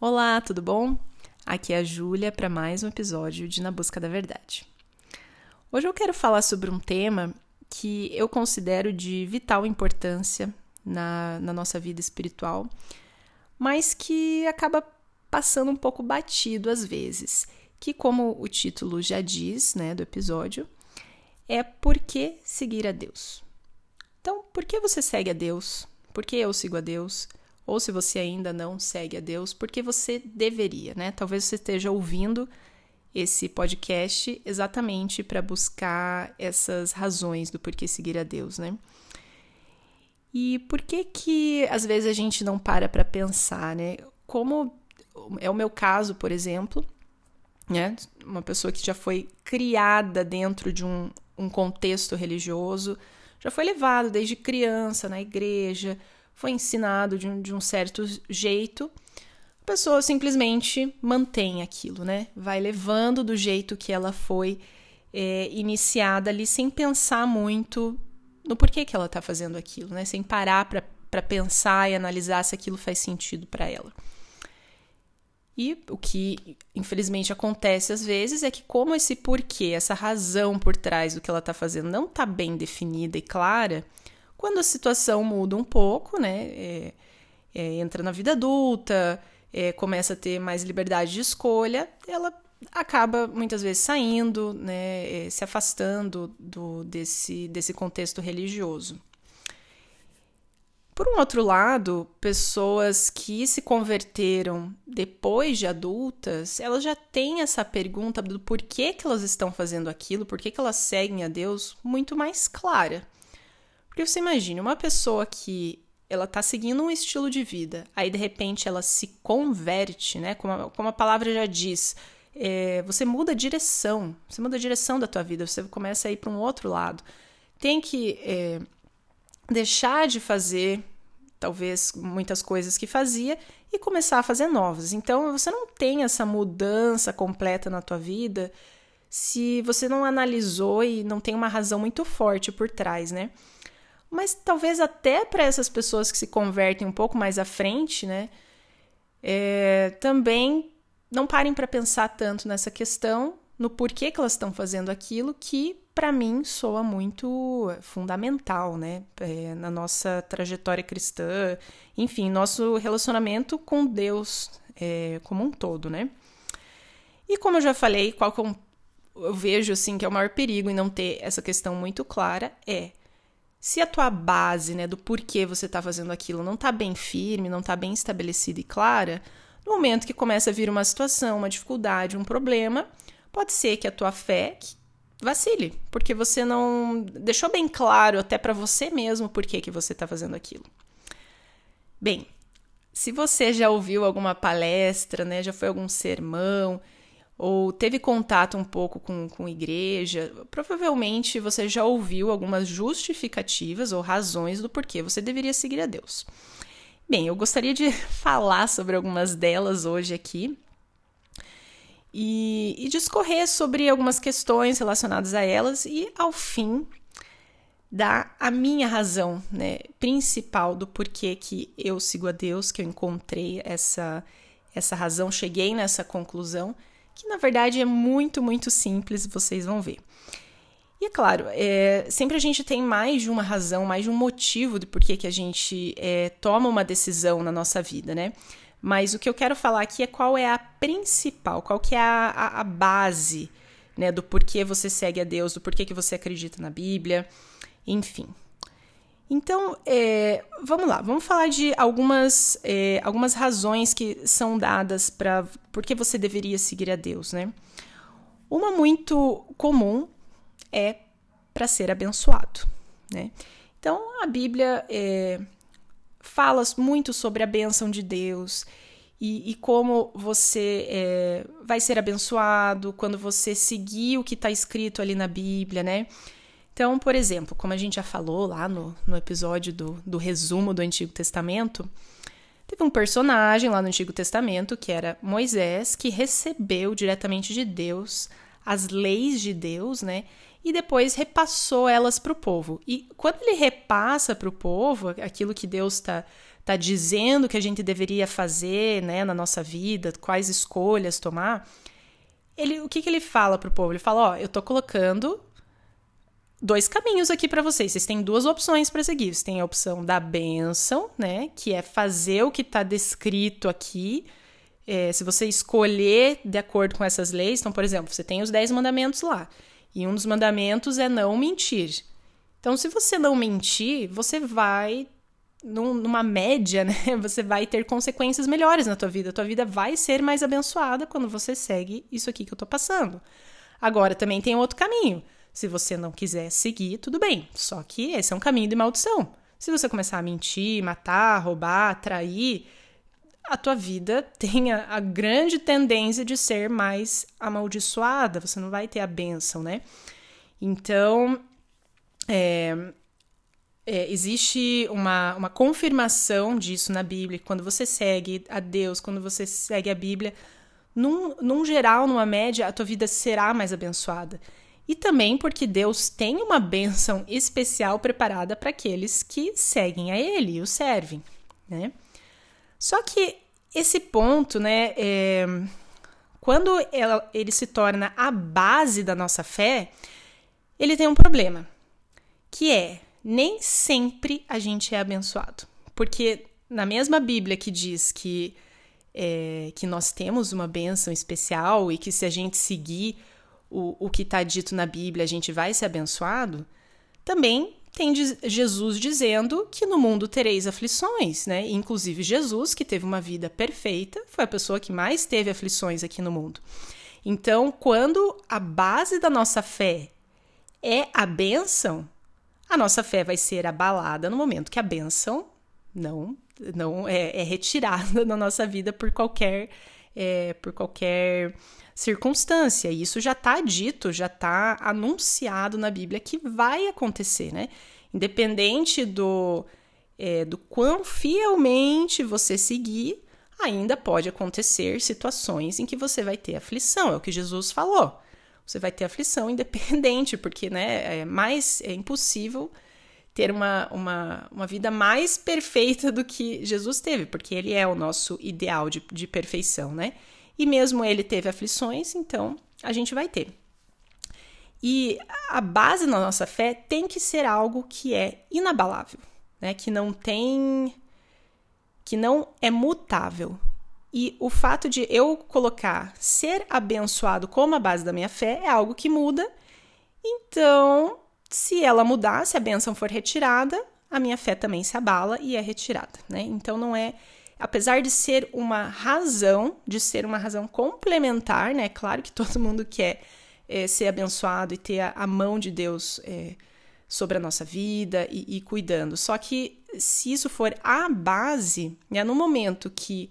Olá, tudo bom? Aqui é a Júlia para mais um episódio de Na Busca da Verdade. Hoje eu quero falar sobre um tema que eu considero de vital importância na, na nossa vida espiritual, mas que acaba passando um pouco batido às vezes, que como o título já diz, né, do episódio, é por que seguir a Deus. Então, por que você segue a Deus? Por que eu sigo a Deus? Ou se você ainda não segue a Deus, porque você deveria, né? Talvez você esteja ouvindo esse podcast exatamente para buscar essas razões do porquê seguir a Deus, né? E por que que às vezes a gente não para para pensar, né? Como é o meu caso, por exemplo, né? Uma pessoa que já foi criada dentro de um, um contexto religioso, já foi levado desde criança na igreja, foi ensinado de um, de um certo jeito, a pessoa simplesmente mantém aquilo, né? Vai levando do jeito que ela foi é, iniciada ali, sem pensar muito no porquê que ela está fazendo aquilo, né? Sem parar para pensar e analisar se aquilo faz sentido para ela. E o que infelizmente acontece às vezes é que, como esse porquê, essa razão por trás do que ela está fazendo não está bem definida e clara, quando a situação muda um pouco, né, é, é, entra na vida adulta, é, começa a ter mais liberdade de escolha, ela acaba muitas vezes saindo, né, é, se afastando do, desse, desse contexto religioso. Por um outro lado, pessoas que se converteram depois de adultas, elas já têm essa pergunta do porquê que elas estão fazendo aquilo, porquê que elas seguem a Deus muito mais clara. Porque você imagine uma pessoa que ela tá seguindo um estilo de vida, aí de repente ela se converte, né? Como a, como a palavra já diz, é, você muda a direção, você muda a direção da tua vida, você começa a ir para um outro lado. Tem que é, deixar de fazer, talvez, muitas coisas que fazia e começar a fazer novas. Então, você não tem essa mudança completa na tua vida se você não analisou e não tem uma razão muito forte por trás, né? Mas talvez até para essas pessoas que se convertem um pouco mais à frente, né, é, também não parem para pensar tanto nessa questão, no porquê que elas estão fazendo aquilo, que para mim soa muito fundamental, né, é, na nossa trajetória cristã, enfim, nosso relacionamento com Deus é, como um todo, né. E como eu já falei, qual que eu, é eu vejo assim que é o maior perigo em não ter essa questão muito clara é se a tua base, né, do porquê você está fazendo aquilo não está bem firme, não está bem estabelecida e clara, no momento que começa a vir uma situação, uma dificuldade, um problema, pode ser que a tua fé vacile, porque você não deixou bem claro até para você mesmo por que, que você está fazendo aquilo. Bem, se você já ouviu alguma palestra, né, já foi algum sermão, ou teve contato um pouco com, com igreja, provavelmente você já ouviu algumas justificativas ou razões do porquê você deveria seguir a Deus. Bem, eu gostaria de falar sobre algumas delas hoje aqui e, e discorrer sobre algumas questões relacionadas a elas e, ao fim, dar a minha razão né, principal do porquê que eu sigo a Deus, que eu encontrei essa, essa razão, cheguei nessa conclusão que na verdade é muito, muito simples, vocês vão ver. E é claro, é, sempre a gente tem mais de uma razão, mais de um motivo de por que a gente é, toma uma decisão na nossa vida, né? Mas o que eu quero falar aqui é qual é a principal, qual que é a, a, a base, né, do porquê você segue a Deus, do porquê que você acredita na Bíblia, enfim. Então, é, vamos lá, vamos falar de algumas, é, algumas razões que são dadas para por que você deveria seguir a Deus, né? Uma muito comum é para ser abençoado, né? Então, a Bíblia é, fala muito sobre a bênção de Deus e, e como você é, vai ser abençoado quando você seguir o que está escrito ali na Bíblia, né? Então, por exemplo, como a gente já falou lá no, no episódio do, do resumo do Antigo Testamento, teve um personagem lá no Antigo Testamento que era Moisés, que recebeu diretamente de Deus as leis de Deus, né? E depois repassou elas para o povo. E quando ele repassa para o povo aquilo que Deus está tá dizendo que a gente deveria fazer, né, na nossa vida, quais escolhas tomar, ele, o que, que ele fala pro povo? Ele fala, ó, eu tô colocando dois caminhos aqui para vocês. Vocês têm duas opções para seguir. Vocês têm a opção da bênção, né, que é fazer o que está descrito aqui. É, se você escolher de acordo com essas leis, então, por exemplo, você tem os dez mandamentos lá, e um dos mandamentos é não mentir. Então, se você não mentir, você vai num, numa média, né? Você vai ter consequências melhores na tua vida. A tua vida vai ser mais abençoada quando você segue isso aqui que eu tô passando. Agora, também tem outro caminho. Se você não quiser seguir, tudo bem. Só que esse é um caminho de maldição. Se você começar a mentir, matar, roubar, trair, a tua vida tem a, a grande tendência de ser mais amaldiçoada. Você não vai ter a bênção, né? Então, é, é, existe uma, uma confirmação disso na Bíblia. Quando você segue a Deus, quando você segue a Bíblia, num, num geral, numa média, a tua vida será mais abençoada. E também porque Deus tem uma bênção especial preparada para aqueles que seguem a Ele e o servem, né? Só que esse ponto, né, é, quando ela, ele se torna a base da nossa fé, ele tem um problema, que é nem sempre a gente é abençoado. Porque na mesma Bíblia que diz que, é, que nós temos uma bênção especial e que se a gente seguir o, o que está dito na Bíblia a gente vai ser abençoado, também tem Jesus dizendo que no mundo tereis aflições, né? Inclusive Jesus, que teve uma vida perfeita, foi a pessoa que mais teve aflições aqui no mundo. Então, quando a base da nossa fé é a bênção, a nossa fé vai ser abalada no momento que a bênção não não é, é retirada da nossa vida por qualquer é, por qualquer circunstância. E isso já está dito, já está anunciado na Bíblia que vai acontecer, né? Independente do é, do quão fielmente você seguir, ainda pode acontecer situações em que você vai ter aflição. É o que Jesus falou você vai ter aflição independente, porque né, é mais é impossível ter uma, uma, uma vida mais perfeita do que Jesus teve, porque ele é o nosso ideal de, de perfeição, né? E mesmo ele teve aflições, então a gente vai ter. E a base da nossa fé tem que ser algo que é inabalável, né? Que não tem que não é mutável. E o fato de eu colocar ser abençoado como a base da minha fé é algo que muda. Então, se ela mudar, se a bênção for retirada, a minha fé também se abala e é retirada, né? Então não é, apesar de ser uma razão, de ser uma razão complementar, né? Claro que todo mundo quer é, ser abençoado e ter a, a mão de Deus é, sobre a nossa vida e, e, cuidando. Só que se isso for a base, né? No momento que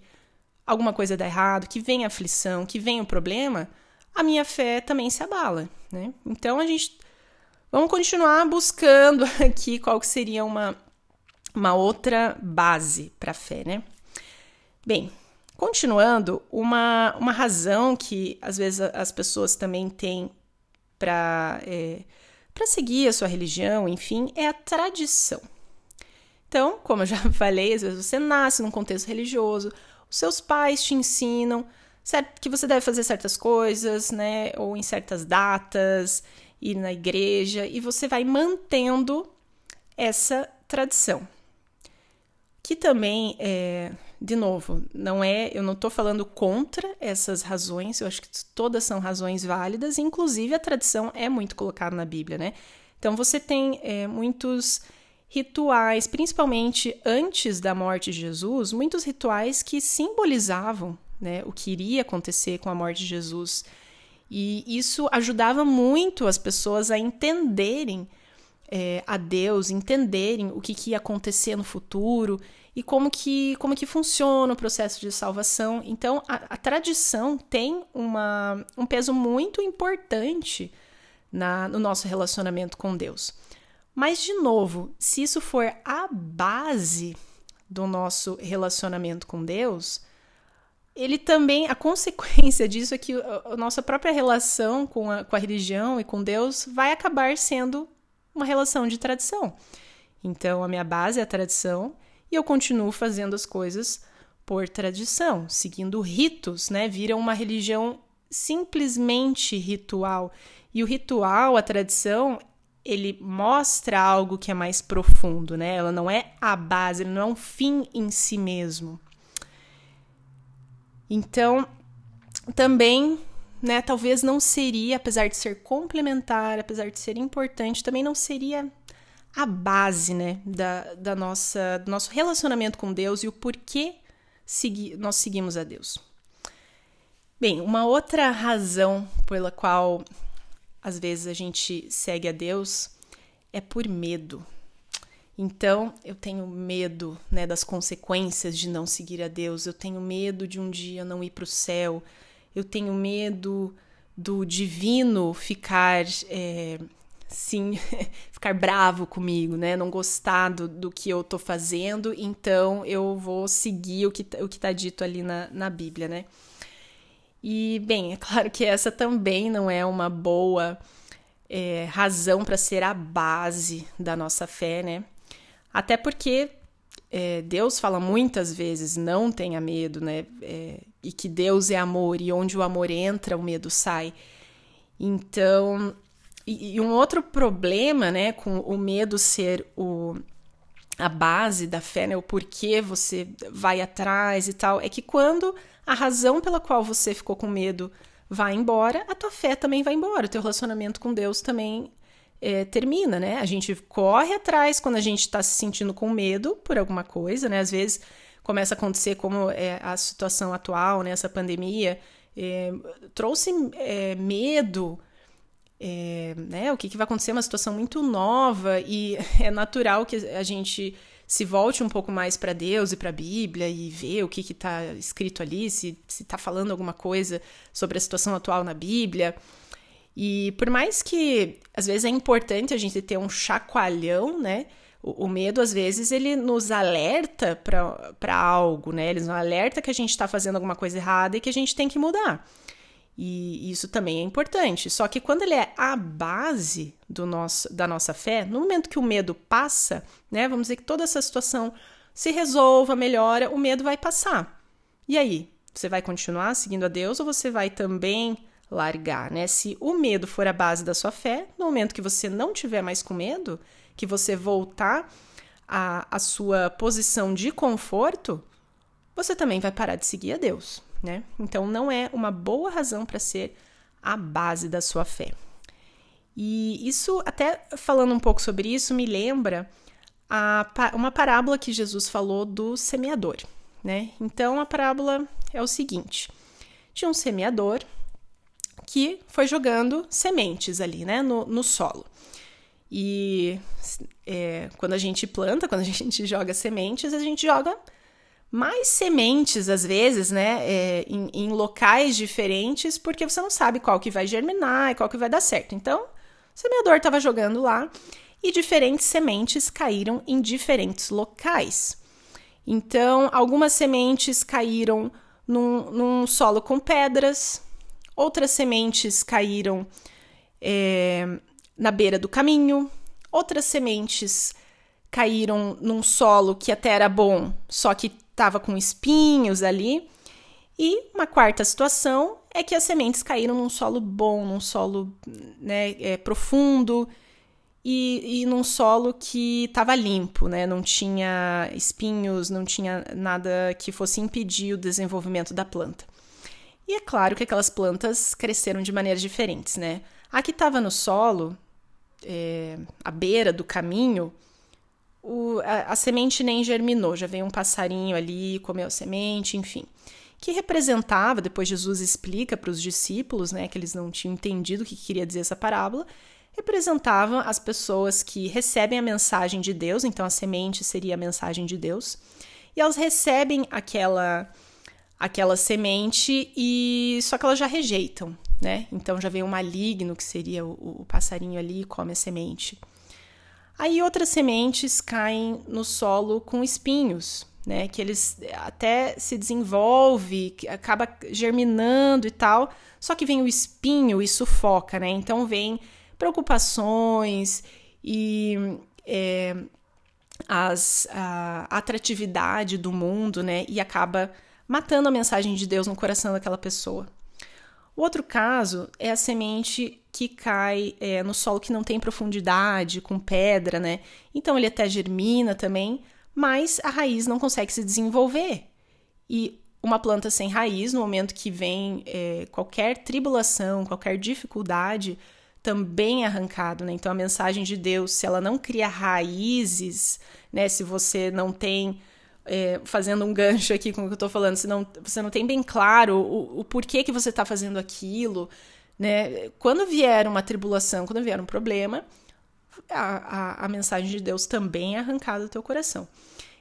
alguma coisa dá errado, que vem aflição, que vem o problema, a minha fé também se abala, né? Então a gente vamos continuar buscando aqui qual que seria uma uma outra base para a fé, né? Bem, continuando, uma, uma razão que às vezes as pessoas também têm para é, para seguir a sua religião, enfim, é a tradição. Então, como eu já falei, às vezes você nasce num contexto religioso, seus pais te ensinam que você deve fazer certas coisas, né? Ou em certas datas, ir na igreja, e você vai mantendo essa tradição. Que também é, de novo, não é, eu não estou falando contra essas razões, eu acho que todas são razões válidas, inclusive a tradição é muito colocada na Bíblia, né? Então você tem é, muitos rituais, principalmente antes da morte de Jesus, muitos rituais que simbolizavam né, o que iria acontecer com a morte de Jesus. E isso ajudava muito as pessoas a entenderem é, a Deus, entenderem o que, que, ia acontecer no futuro e como que, como que funciona o processo de salvação. Então, a, a tradição tem uma, um peso muito importante na, no nosso relacionamento com Deus. Mas, de novo, se isso for a base do nosso relacionamento com Deus, ele também, a consequência disso é que a nossa própria relação com a, com a religião e com Deus vai acabar sendo uma relação de tradição. Então, a minha base é a tradição e eu continuo fazendo as coisas por tradição, seguindo ritos, né? Vira uma religião simplesmente ritual. E o ritual, a tradição, ele mostra algo que é mais profundo, né? Ela não é a base, ele não é um fim em si mesmo. Então, também, né, talvez não seria, apesar de ser complementar, apesar de ser importante, também não seria a base, né, da, da nossa, do nosso relacionamento com Deus e o porquê segui nós seguimos a Deus. Bem, uma outra razão pela qual às vezes a gente segue a Deus é por medo. Então, eu tenho medo né, das consequências de não seguir a Deus, eu tenho medo de um dia não ir para o céu, eu tenho medo do divino ficar, é, sim, ficar bravo comigo, né? Não gostar do, do que eu tô fazendo, então eu vou seguir o que, o que tá dito ali na, na Bíblia, né? E, bem, é claro que essa também não é uma boa é, razão para ser a base da nossa fé, né? Até porque é, Deus fala muitas vezes: não tenha medo, né? É, e que Deus é amor, e onde o amor entra, o medo sai. Então, e, e um outro problema, né, com o medo ser o, a base da fé, né, o porquê você vai atrás e tal, é que quando a razão pela qual você ficou com medo vai embora, a tua fé também vai embora, o teu relacionamento com Deus também é, termina, né? A gente corre atrás quando a gente está se sentindo com medo por alguma coisa, né? Às vezes começa a acontecer como é a situação atual, né? Essa pandemia é, trouxe é, medo, é, né? O que, que vai acontecer? Uma situação muito nova e é natural que a gente se volte um pouco mais para Deus e para a Bíblia e ver o que está escrito ali, se está falando alguma coisa sobre a situação atual na Bíblia. E por mais que às vezes é importante a gente ter um chacoalhão, né? O, medo, às vezes, ele nos alerta para algo, né? Ele nos alerta que a gente está fazendo alguma coisa errada e que a gente tem que mudar. E isso também é importante. Só que quando ele é a base do nosso, da nossa fé, no momento que o medo passa, né, vamos dizer que toda essa situação se resolva, melhora, o medo vai passar. E aí, você vai continuar seguindo a Deus ou você vai também largar, né? Se o medo for a base da sua fé, no momento que você não tiver mais com medo, que você voltar à, à sua posição de conforto, você também vai parar de seguir a Deus né? Então não é uma boa razão para ser a base da sua fé. E isso, até falando um pouco sobre isso, me lembra a, uma parábola que Jesus falou do semeador, né? Então a parábola é o seguinte: de um semeador que foi jogando sementes ali, né, no, no solo. E é, quando a gente planta, quando a gente joga sementes, a gente joga mais sementes, às vezes, né, é, em, em, locais diferentes, porque você não sabe qual que vai germinar e qual que vai dar certo. Então, o semeador estava jogando lá e diferentes sementes caíram em diferentes locais. Então, algumas sementes caíram num, num solo com pedras, outras sementes caíram é, na beira do caminho, outras sementes caíram num solo que até era bom, só que estava com espinhos ali. E uma quarta situação é que as sementes caíram num solo bom, num solo né, é, profundo e, e num solo que estava limpo, né? Não tinha espinhos, não tinha nada que fosse impedir o desenvolvimento da planta. E é claro que aquelas plantas cresceram de maneiras diferentes, né? A que estava no solo, é, à beira do caminho, o, a, a, semente nem germinou, já veio um passarinho ali, comeu a semente, enfim. Que representava, depois Jesus explica para os discípulos, né, que eles não tinham entendido o que queria dizer essa parábola, representava as pessoas que recebem a mensagem de Deus, então a semente seria a mensagem de Deus, e elas recebem aquela aquela semente e só que elas já rejeitam, né? Então já vem um maligno que seria o, o passarinho ali e come a semente. Aí outras sementes caem no solo com espinhos, né? Que eles até se desenvolve, acaba germinando e tal. Só que vem o espinho e sufoca, né? Então vem preocupações e é, as, a atratividade do mundo, né? E acaba matando a mensagem de Deus no coração daquela pessoa. O outro caso é a semente que cai é, no solo que não tem profundidade, com pedra, né? Então ele até germina também, mas a raiz não consegue se desenvolver. E uma planta sem raiz, no momento que vem é, qualquer tribulação, qualquer dificuldade, também é arrancado, né? Então a mensagem de Deus, se ela não cria raízes, né? Se você não tem é, fazendo um gancho aqui com o que eu estou falando, se não, você não tem bem claro o, o porquê que você está fazendo aquilo, né? Quando vier uma tribulação, quando vier um problema, a, a, a mensagem de Deus também é arrancada do teu coração.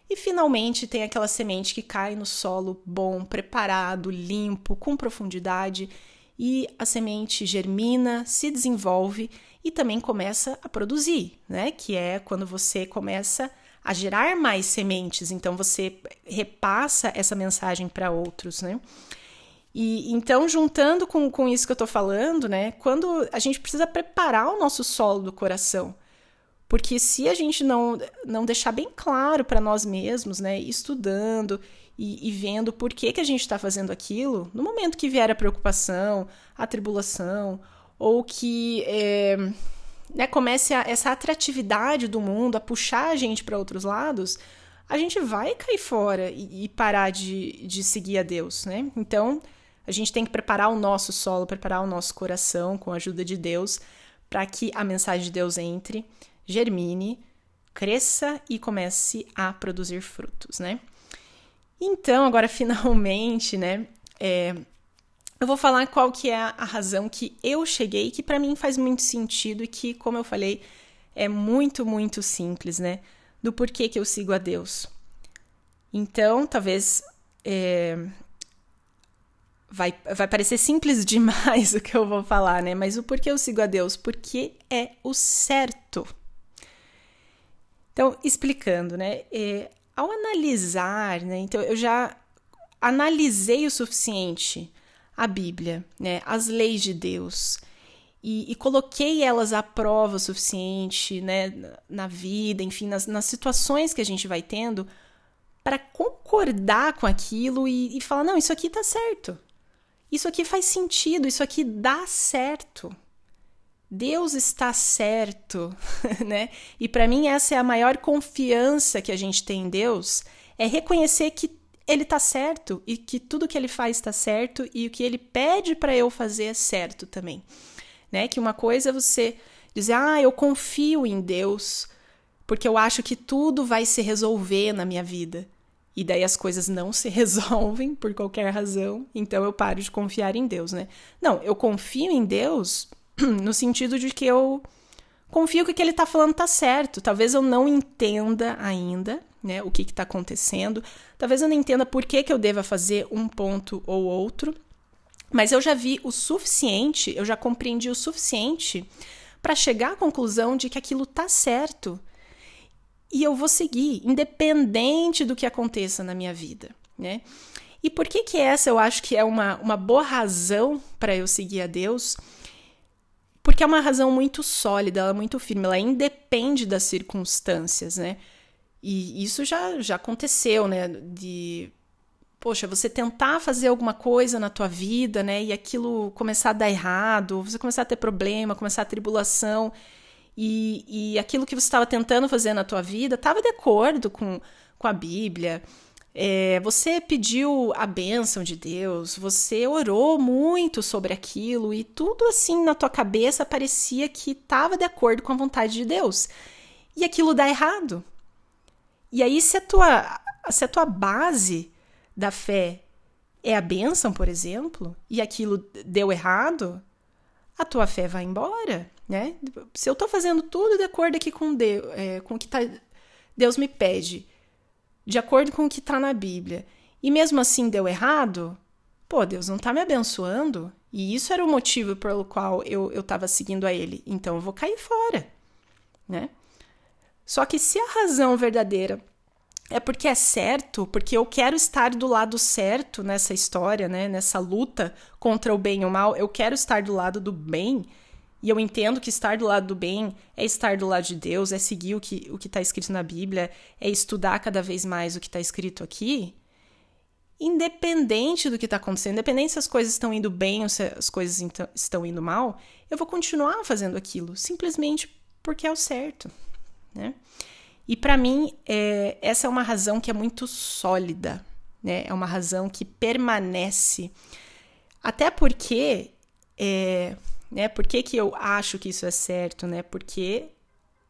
E finalmente tem aquela semente que cai no solo bom, preparado, limpo, com profundidade, e a semente germina, se desenvolve e também começa a produzir, né? Que é quando você começa a a gerar mais sementes, então você repassa essa mensagem para outros, né? E então, juntando com, com isso que eu estou falando, né? Quando a gente precisa preparar o nosso solo do coração. Porque se a gente não, não deixar bem claro para nós mesmos, né? Estudando e, e, vendo por que, que a gente está fazendo aquilo, no momento que vier a preocupação, a tribulação, ou que é, né, comece a, essa atratividade do mundo a puxar a gente para outros lados, a gente vai cair fora e, e, parar de, de seguir a Deus, né? Então, a gente tem que preparar o nosso solo, preparar o nosso coração com a ajuda de Deus, para que a mensagem de Deus entre, germine, cresça e comece a produzir frutos, né? Então, agora finalmente, né? É, eu vou falar qual que é a razão que eu cheguei, que para mim faz muito sentido e que, como eu falei, é muito, muito simples, né? Do porquê que eu sigo a Deus. Então, talvez é, vai, vai parecer simples demais o que eu vou falar, né? Mas o porquê eu sigo a Deus? Porque é o certo. Então, explicando, né? É, ao analisar, né? Então, eu já analisei o suficiente a Bíblia, né, as leis de Deus, e, e, coloquei elas à prova o suficiente né, na vida, enfim, nas, nas situações que a gente vai tendo, para concordar com aquilo e, e falar: não, isso aqui tá certo, isso aqui faz sentido, isso aqui dá certo. Deus está certo, né? E para mim essa é a maior confiança que a gente tem em Deus, é reconhecer que ele tá certo e que tudo que ele faz está certo e o que ele pede para eu fazer é certo também, né? Que uma coisa é você dizer: "Ah, eu confio em Deus, porque eu acho que tudo vai se resolver na minha vida". E daí as coisas não se resolvem por qualquer razão, então eu paro de confiar em Deus, né? Não, eu confio em Deus no sentido de que eu confio que o que ele está falando está certo. Talvez eu não entenda ainda, né, o que está acontecendo. Talvez eu não entenda por que, que eu deva fazer um ponto ou outro, mas eu já vi o suficiente, eu já compreendi o suficiente para chegar à conclusão de que aquilo está certo. E eu vou seguir, independente do que aconteça na minha vida, né? E por que que essa eu acho que é uma, uma boa razão para eu seguir a Deus? Porque é uma razão muito sólida, ela é muito firme, ela independe das circunstâncias, né? E isso já, já aconteceu, né? De, poxa, você tentar fazer alguma coisa na tua vida, né? E aquilo começar a dar errado, você começar a ter problema, começar a tribulação. E, e aquilo que você estava tentando fazer na tua vida estava de acordo com, com a Bíblia. É, você pediu a bênção de Deus, você orou muito sobre aquilo e tudo assim na tua cabeça parecia que estava de acordo com a vontade de Deus. E aquilo dá errado. E aí, se a tua, se a tua base da fé é a bênção, por exemplo, e aquilo deu errado, a tua fé vai embora, né? Se eu tô fazendo tudo de acordo aqui com Deus, é, com o que tá, Deus me pede, de acordo com o que tá na Bíblia, e mesmo assim deu errado, pô, Deus não tá me abençoando, e isso era o motivo pelo qual eu, eu tava seguindo a Ele, então eu vou cair fora, né? Só que se a razão verdadeira é porque é certo, porque eu quero estar do lado certo nessa história, né? Nessa luta contra o bem e o mal, eu quero estar do lado do bem. E eu entendo que estar do lado do bem é estar do lado de Deus, é seguir o que o está escrito na Bíblia, é estudar cada vez mais o que está escrito aqui. Independente do que está acontecendo, independente se as coisas estão indo bem ou se as coisas estão indo mal, eu vou continuar fazendo aquilo, simplesmente porque é o certo. Né? E para mim, é, essa é uma razão que é muito sólida, né? é uma razão que permanece. Até porque, é, né? Por que, eu acho que isso é certo? Né? Porque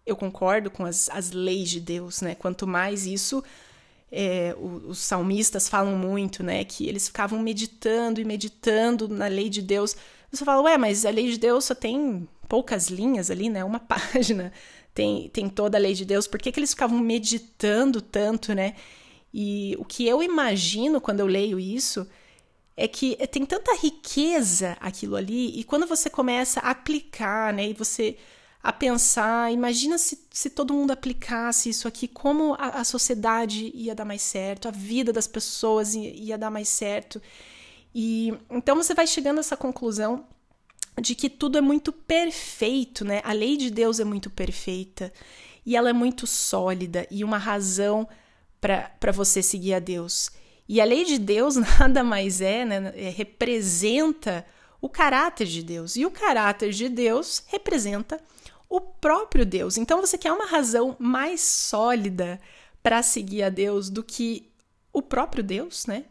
eu concordo com as, as leis de Deus, né? Quanto mais isso, é, os, os salmistas falam muito, né? Que eles ficavam meditando e meditando na lei de Deus. Você fala, ué, mas a lei de Deus só tem poucas linhas ali, né? Uma página tem, tem toda a lei de Deus. Por que, que eles ficavam meditando tanto, né? E o que eu imagino quando eu leio isso é que tem tanta riqueza aquilo ali, e quando você começa a aplicar, né, e você a pensar, imagina se, se todo mundo aplicasse isso aqui, como a, a sociedade ia dar mais certo, a vida das pessoas ia, ia dar mais certo. E então você vai chegando a essa conclusão de que tudo é muito perfeito, né? A lei de Deus é muito perfeita e ela é muito sólida e uma razão para você seguir a Deus. E a lei de Deus nada mais é, né? É, representa o caráter de Deus. E o caráter de Deus representa o próprio Deus. Então você quer uma razão mais sólida para seguir a Deus do que o próprio Deus, né?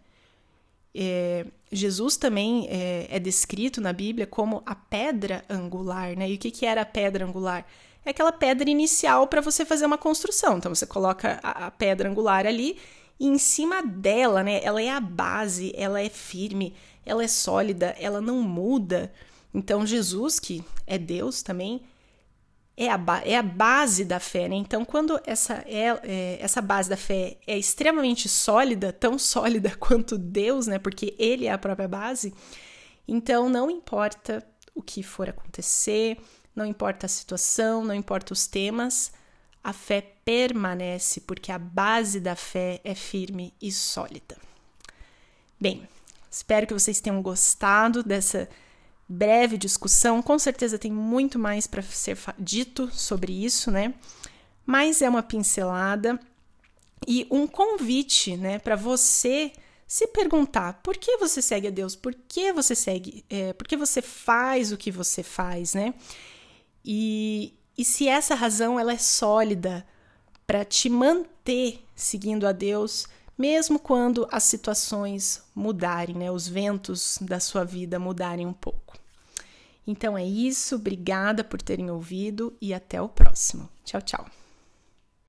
É, Jesus também é, é, descrito na Bíblia como a pedra angular, né? E o que, que era a pedra angular? É aquela pedra inicial para você fazer uma construção. Então você coloca a, a pedra angular ali e em cima dela, né? Ela é a base, ela é firme, ela é sólida, ela não muda. Então Jesus, que é Deus também, é a, é a base da fé, né? Então, quando essa, é, é, essa base da fé é extremamente sólida, tão sólida quanto Deus, né? Porque Ele é a própria base, então não importa o que for acontecer, não importa a situação, não importa os temas, a fé permanece, porque a base da fé é firme e sólida. Bem, espero que vocês tenham gostado dessa breve discussão. Com certeza tem muito mais para ser dito sobre isso, né? Mas é uma pincelada e um convite, né, para você se perguntar por que você segue a Deus, por que você segue, é, por que você faz o que você faz, né? E, e se essa razão ela é sólida para te manter seguindo a Deus, mesmo quando as situações mudarem, né? Os ventos da sua vida mudarem um pouco. Então é isso, obrigada por terem ouvido e até o próximo. Tchau, tchau.